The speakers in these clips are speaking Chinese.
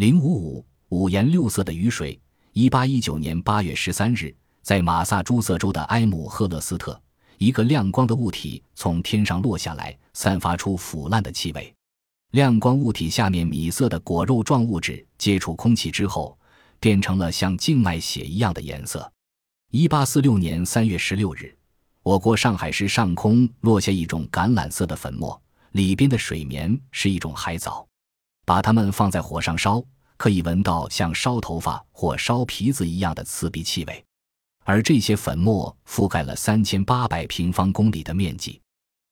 零五五五颜六色的雨水。一八一九年八月十三日，在马萨诸塞州的埃姆赫勒斯特，一个亮光的物体从天上落下来，散发出腐烂的气味。亮光物体下面米色的果肉状物质接触空气之后，变成了像静脉血一样的颜色。一八四六年三月十六日，我国上海市上空落下一种橄榄色的粉末，里边的水绵是一种海藻。把它们放在火上烧。可以闻到像烧头发或烧皮子一样的刺鼻气味，而这些粉末覆盖了三千八百平方公里的面积。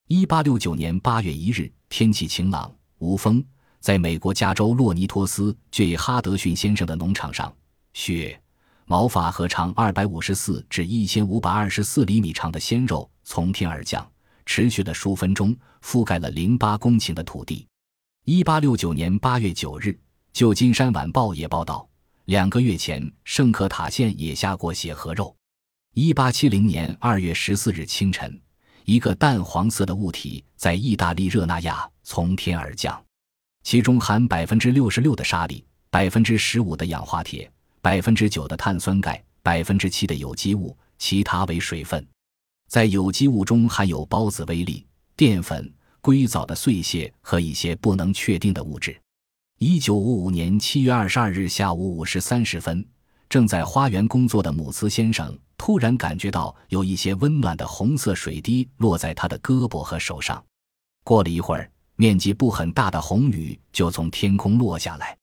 一八六九年八月一日，天气晴朗无风，在美国加州洛尼托斯 ·J· 哈德逊先生的农场上，雪毛发和长二百五十四至一千五百二十四厘米长的鲜肉从天而降，持续了数分钟，覆盖了零八公顷的土地。一八六九年八月九日。旧金山晚报也报道，两个月前圣克塔县也下过血和肉。一八七零年二月十四日清晨，一个淡黄色的物体在意大利热那亚从天而降，其中含百分之六十六的沙粒，百分之十五的氧化铁，百分之九的碳酸钙，百分之七的有机物，其他为水分。在有机物中含有孢子微粒、淀粉、硅藻的碎屑和一些不能确定的物质。一九五五年七月二十二日下午五时三十分，正在花园工作的姆斯先生突然感觉到有一些温暖的红色水滴落在他的胳膊和手上。过了一会儿，面积不很大的红雨就从天空落下来。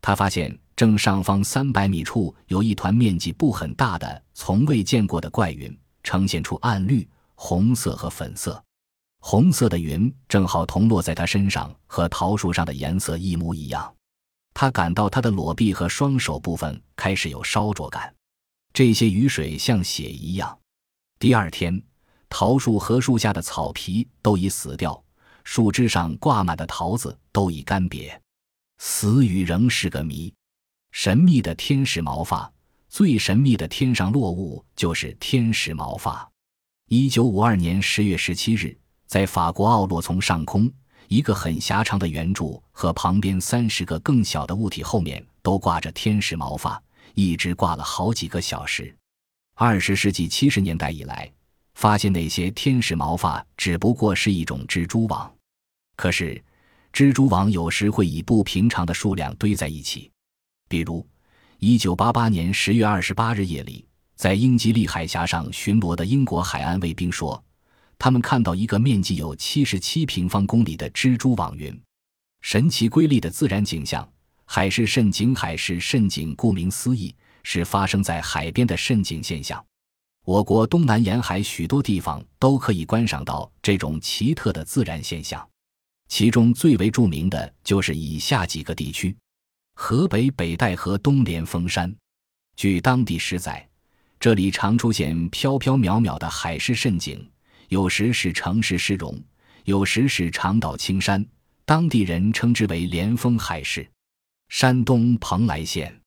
他发现正上方三百米处有一团面积不很大的、从未见过的怪云，呈现出暗绿、红色和粉色。红色的云正好同落在他身上，和桃树上的颜色一模一样。他感到他的裸臂和双手部分开始有烧灼感。这些雨水像血一样。第二天，桃树和树下的草皮都已死掉，树枝上挂满的桃子都已干瘪。死雨仍是个谜。神秘的天使毛发，最神秘的天上落物就是天使毛发。一九五二年十月十七日。在法国奥洛丛上空，一个很狭长的圆柱和旁边三十个更小的物体后面都挂着天使毛发，一直挂了好几个小时。二十世纪七十年代以来，发现那些天使毛发只不过是一种蜘蛛网。可是，蜘蛛网有时会以不平常的数量堆在一起。比如，一九八八年十月二十八日夜里，在英吉利海峡上巡逻的英国海岸卫兵说。他们看到一个面积有七十七平方公里的蜘蛛网云，神奇瑰丽的自然景象。海市蜃景，海市蜃景顾名思义是发生在海边的蜃景现象。我国东南沿海许多地方都可以观赏到这种奇特的自然现象，其中最为著名的就是以下几个地区：河北北戴河东连峰山。据当地史载，这里常出现飘飘渺渺的海市蜃景。有时是城市市容，有时是长岛青山，当地人称之为连峰海市。山东蓬莱县，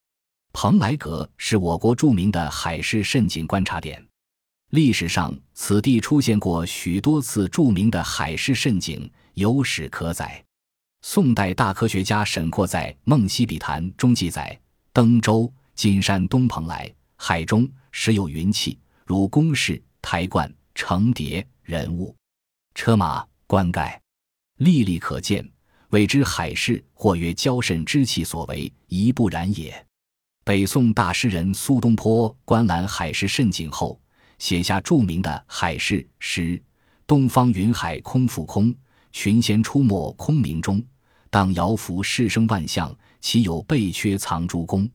蓬莱阁是我国著名的海市蜃景观察点。历史上，此地出现过许多次著名的海市蜃景，有史可载。宋代大科学家沈括在《梦溪笔谈》中记载：登州金山东蓬莱海中时有云气，如宫室、台观、成叠。人物、车马、棺盖，历历可见，谓之海市，或曰交甚之气所为，宜不然也。北宋大诗人苏东坡观览海市蜃景后，写下著名的《海市》诗：“东方云海空复空，群仙出没空明中。当摇浮世生万象，岂有贝缺藏诸宫？”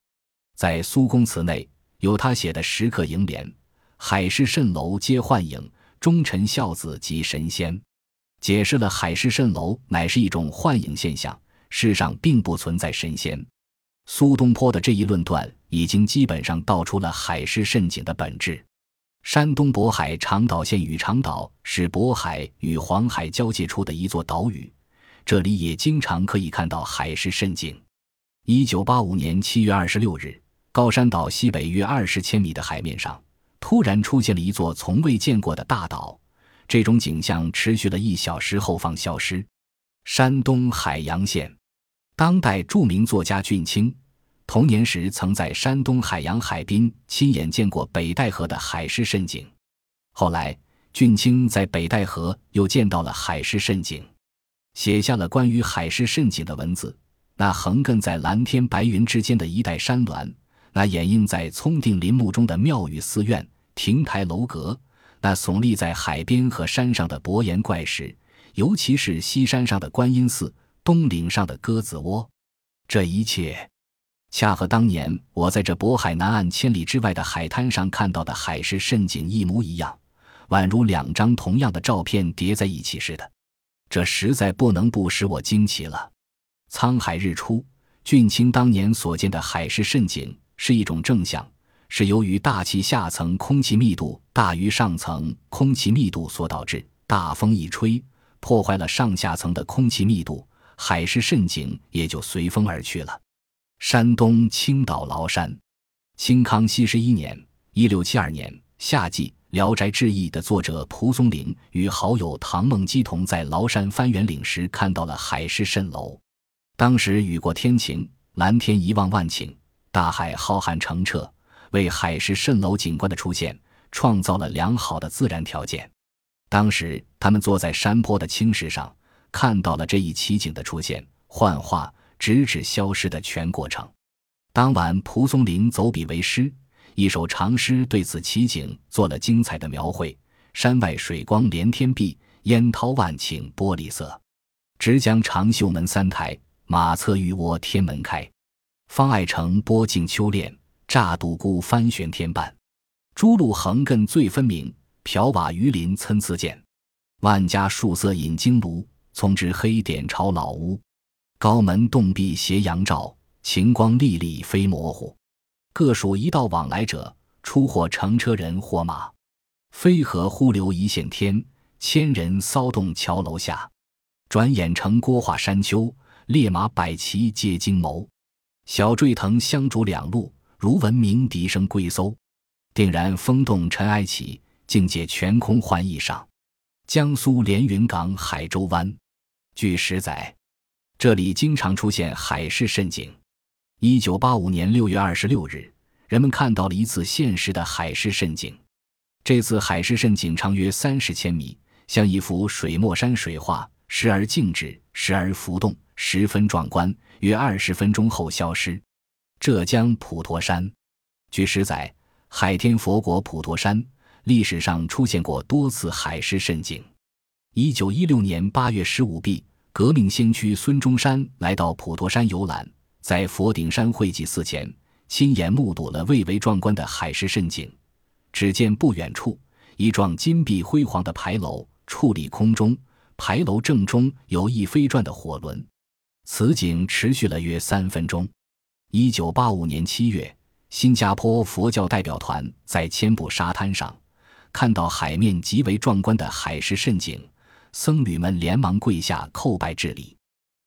在苏公祠内有他写的石刻楹联：“海市蜃楼皆幻影。”忠臣孝子及神仙，解释了海市蜃楼乃是一种幻影现象，世上并不存在神仙。苏东坡的这一论断已经基本上道出了海市蜃景的本质。山东渤海长岛县与长岛是渤海与黄海交界处的一座岛屿，这里也经常可以看到海市蜃景。一九八五年七月二十六日，高山岛西北约二十千米的海面上。突然出现了一座从未见过的大岛，这种景象持续了一小时后方消失。山东海洋县，当代著名作家俊清，童年时曾在山东海洋海滨亲眼见过北戴河的海市蜃景。后来，俊清在北戴河又见到了海市蜃景，写下了关于海市蜃景的文字。那横亘在蓝天白云之间的一带山峦，那掩映在葱顶林木中的庙宇寺院、亭台楼阁，那耸立在海边和山上的薄岩怪石，尤其是西山上的观音寺、东岭上的鸽子窝，这一切，恰和当年我在这渤海南岸千里之外的海滩上看到的海市蜃景一模一样，宛如两张同样的照片叠在一起似的。这实在不能不使我惊奇了。沧海日出，俊卿当年所见的海市蜃景是一种正向，是由于大气下层空气密度大于上层空气密度所导致。大风一吹，破坏了上下层的空气密度，海市蜃景也就随风而去了。山东青岛崂山，清康熙十一年（一六七二年）夏季，《聊斋志异》的作者蒲松龄与好友唐孟基同在崂山翻圆岭时，看到了海市蜃楼。当时雨过天晴，蓝天一望万顷，大海浩瀚澄澈，为海市蜃楼景观的出现创造了良好的自然条件。当时他们坐在山坡的青石上，看到了这一奇景的出现、幻化，直至消失的全过程。当晚，蒲松龄走笔为诗，一首长诗对此奇景做了精彩的描绘：“山外水光连天碧，烟涛万顷玻璃色。直将长袖门三台。”马侧玉窝天门开，方爱乘波径秋练，乍独孤翻悬天半。朱路横亘最分明，瓢瓦鱼鳞参差见。万家树色引金炉，从之黑点朝老屋。高门洞壁斜阳照，晴光历历飞模糊。各属一道往来者，出或乘车人或马。飞河忽流一线天，千人骚动桥楼下。转眼成郭化山丘。烈马百骑皆惊眸，小坠藤香烛两路，如闻鸣笛声归搜。定然风动尘埃起，境界全空换异上。江苏连云港海州湾，据史载，这里经常出现海市蜃景。一九八五年六月二十六日，人们看到了一次现实的海市蜃景。这次海市蜃景长约三十千米，像一幅水墨山水画，时而静止，时而浮动。十分壮观，约二十分钟后消失。浙江普陀山，据史载，海天佛国普陀山历史上出现过多次海市蜃景。一九一六年八月十五日，革命先驱孙中山来到普陀山游览，在佛顶山会济寺前，亲眼目睹了蔚为壮观的海市蜃景。只见不远处一幢金碧辉煌的牌楼矗立空中，牌楼正中有一飞转的火轮。此景持续了约三分钟。一九八五年七月，新加坡佛教代表团在千步沙滩上看到海面极为壮观的海市蜃景，僧侣们连忙跪下叩拜致礼。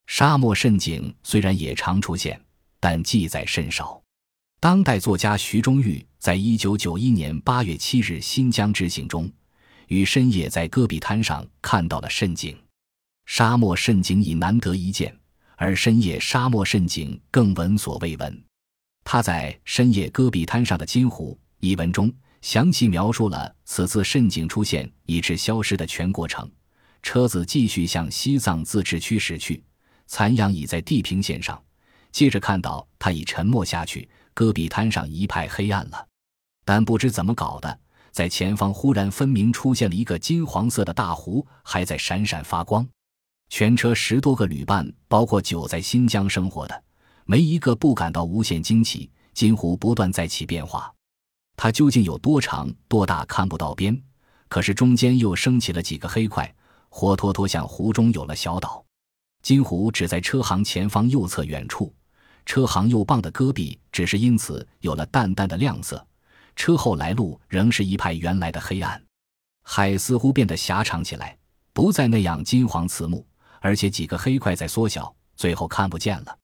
沙漠蜃景虽然也常出现，但记载甚少。当代作家徐中玉在一九九一年八月七日新疆之行中，于深夜在戈壁滩上看到了蜃景。沙漠蜃景已难得一见。而深夜沙漠蜃景更闻所未闻。他在《深夜戈壁滩上的金湖》一文中详细描述了此次蜃景出现以致消失的全过程。车子继续向西藏自治区驶去，残阳已在地平线上。接着看到它已沉没下去，戈壁滩上一派黑暗了。但不知怎么搞的，在前方忽然分明出现了一个金黄色的大湖，还在闪闪发光。全车十多个旅伴，包括久在新疆生活的，没一个不感到无限惊奇。金湖不断在起变化，它究竟有多长多大看不到边，可是中间又升起了几个黑块，活脱脱像湖中有了小岛。金湖只在车行前方右侧远处，车行右傍的戈壁只是因此有了淡淡的亮色，车后来路仍是一派原来的黑暗。海似乎变得狭长起来，不再那样金黄刺目。而且几个黑块在缩小，最后看不见了。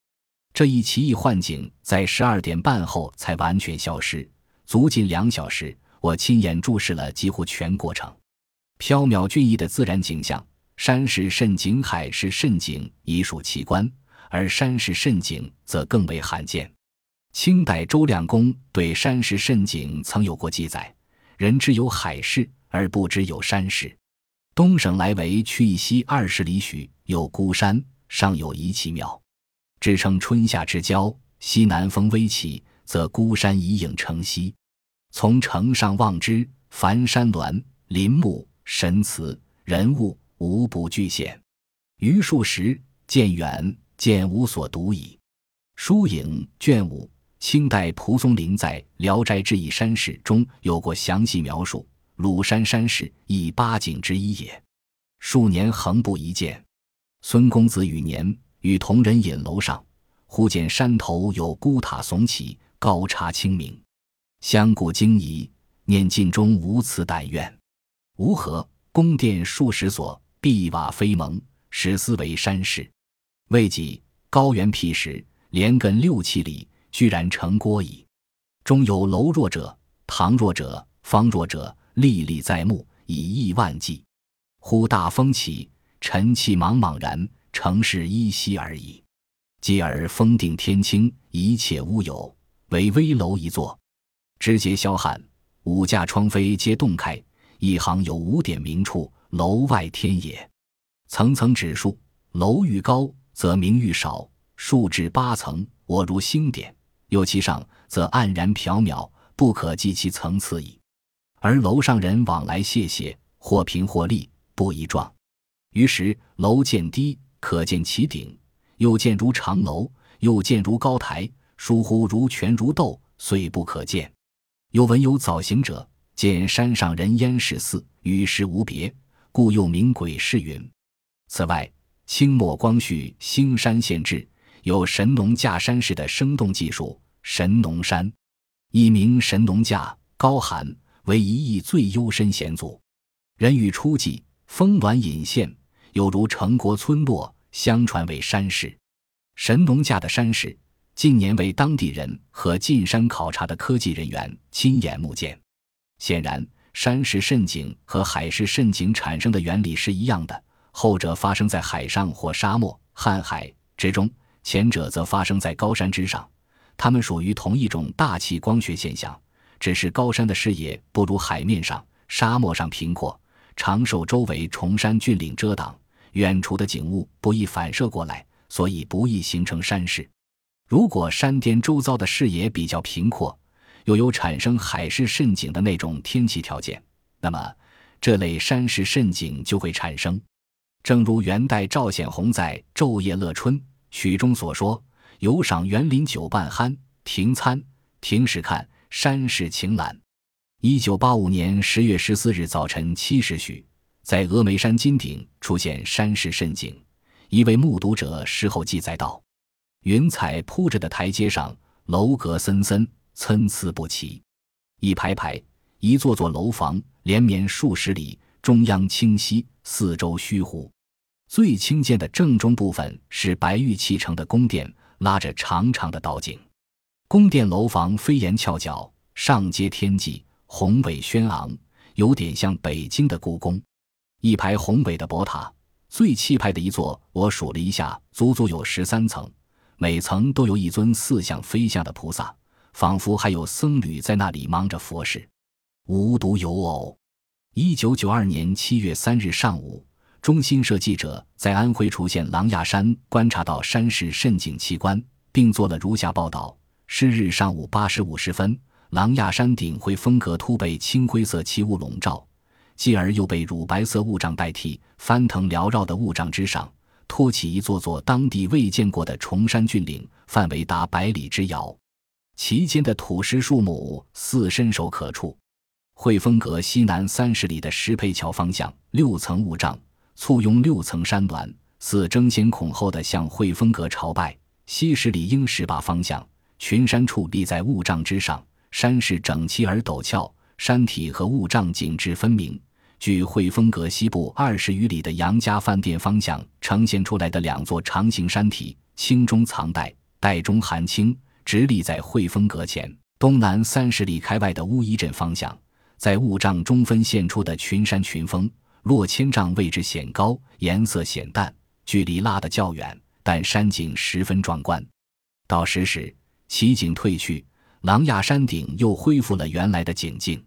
这一奇异幻景在十二点半后才完全消失，足近两小时。我亲眼注视了几乎全过程。缥缈俊逸的自然景象，山势甚景，海市甚景，已属奇观。而山势甚景则更为罕见。清代周亮公对山势甚景曾有过记载：人知有海市，而不知有山势。东省来为去以西二十里许，有孤山，上有一气庙，支称春夏之交，西南风微起，则孤山以影成西。从城上望之，凡山峦、林木、神祠、人物，无不具现。余数十，见远，见无所独矣。疏影卷五。清代蒲松龄在《聊斋志异山史》中有过详细描述，鲁山山势亦八景之一也。数年横不一见。孙公子与年与同人饮楼上，忽见山头有孤塔耸起，高插清明。相顾惊疑，念尽中无此胆愿。吾何宫殿数十所，碧瓦飞蒙，始思为山势。未几，高原辟石，连亘六七里。居然成郭矣，中有楼若者、堂若者、方若者，历历在目，以亿万计。忽大风起，尘气茫茫然，城市依稀而已。继而风定天清，一切乌有，唯危楼一座，枝节萧汉，五架窗扉皆洞开，一行有五点明处，楼外天也。层层指数，楼愈高，则明愈少，数至八层，我如星点。又其上，则黯然缥缈，不可计其层次矣。而楼上人往来谢谢，或平或立，不一状。于是楼渐低，可见其顶；又见如长楼，又见如高台，疏忽如泉如斗，虽不可见。又闻有早行者，见山上人烟似似，与世无别，故又名鬼市云。此外，清末光绪《兴山县志》。有神农架山势的生动技术，神农山，一名神农架，高寒，为一邑最幽深险阻。人语初记，峰峦隐现，有如城国村落，相传为山势。神农架的山势，近年为当地人和进山考察的科技人员亲眼目见。显然，山势渗景和海市渗景产生的原理是一样的，后者发生在海上或沙漠、瀚海之中。前者则发生在高山之上，它们属于同一种大气光学现象，只是高山的视野不如海面上、沙漠上平阔，常受周围崇山峻岭遮挡，远处的景物不易反射过来，所以不易形成山势。如果山巅周遭的视野比较平阔，又有产生海市蜃景的那种天气条件，那么这类山势蜃景就会产生。正如元代赵显宏在《昼夜乐春》。曲中所说，游赏园林酒半酣，停餐停时看山势晴朗。一九八五年十月十四日早晨七时许，在峨眉山金顶出现山势甚景。一位目睹者事后记载道：“云彩铺着的台阶上，楼阁森森，参差不齐，一排排、一座座楼房连绵数十里，中央清晰，四周虚湖。”最清见的正中部分是白玉砌成的宫殿，拉着长长的岛井。宫殿楼房飞檐翘角，上接天际，宏伟轩昂，有点像北京的故宫。一排宏伟的博塔，最气派的一座，我数了一下，足足有十三层，每层都有一尊似像非像的菩萨，仿佛还有僧侣在那里忙着佛事。无独有偶，一九九二年七月三日上午。中新社记者在安徽滁县狼牙山观察到山势甚景奇观，并做了如下报道：是日上午八时五十分，狼牙山顶会风格突被青灰色气雾笼罩，继而又被乳白色雾障代替。翻腾缭绕的雾障之上，托起一座座当地未见过的崇山峻岭，范围达百里之遥，其间的土石树木似伸手可触。汇丰阁西南三十里的石培桥方向，六层雾障。簇拥六层山峦，似争先恐后的向汇丰阁朝拜。西十里鹰石坝方向，群山矗立在雾障之上，山势整齐而陡峭，山体和雾障景致分明。距汇丰阁西部二十余里的杨家饭店方向呈现出来的两座长形山体，青中藏黛，黛中含青，直立在汇丰阁前。东南三十里开外的乌衣镇方向，在雾障中分现出的群山群峰。落千丈，位置显高，颜色显淡，距离拉得较远，但山景十分壮观。到十时，奇景退去，狼牙山顶又恢复了原来的景境。